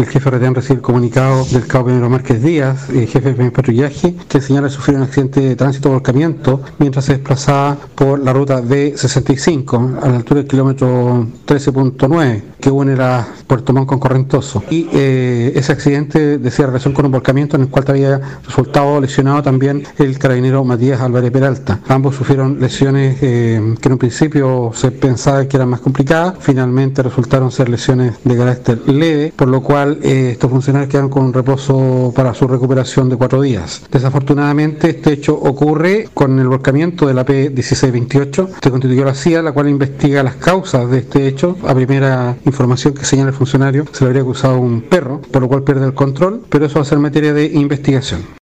el jefe retén recibe el comunicado del cabo Pedro Márquez Díaz, el jefe de patrullaje, que señala sufrir un accidente de tránsito volcamiento mientras se desplazaba por la ruta B65 a la altura del kilómetro 13.9 que une la Puerto Montt con Correntoso. Y eh, ese accidente decía relación con un volcamiento en el cual había resultado lesionado también el carabinero Matías Álvarez Peralta. Ambos sufrieron lesiones eh, que en un principio se pensaba que eran más complicadas, finalmente resultaron ser lesiones de carácter leve, por lo cual eh, estos funcionarios quedaron con un reposo para su recuperación de cuatro días. Desafortunadamente este hecho ocurre con el volcamiento de la P1628. Se constituyó la CIA, la cual investiga las causas de este hecho. A primera información que señala el funcionario, se le habría acusado un perro, por lo cual pierde el control, pero eso va a ser materia de investigación.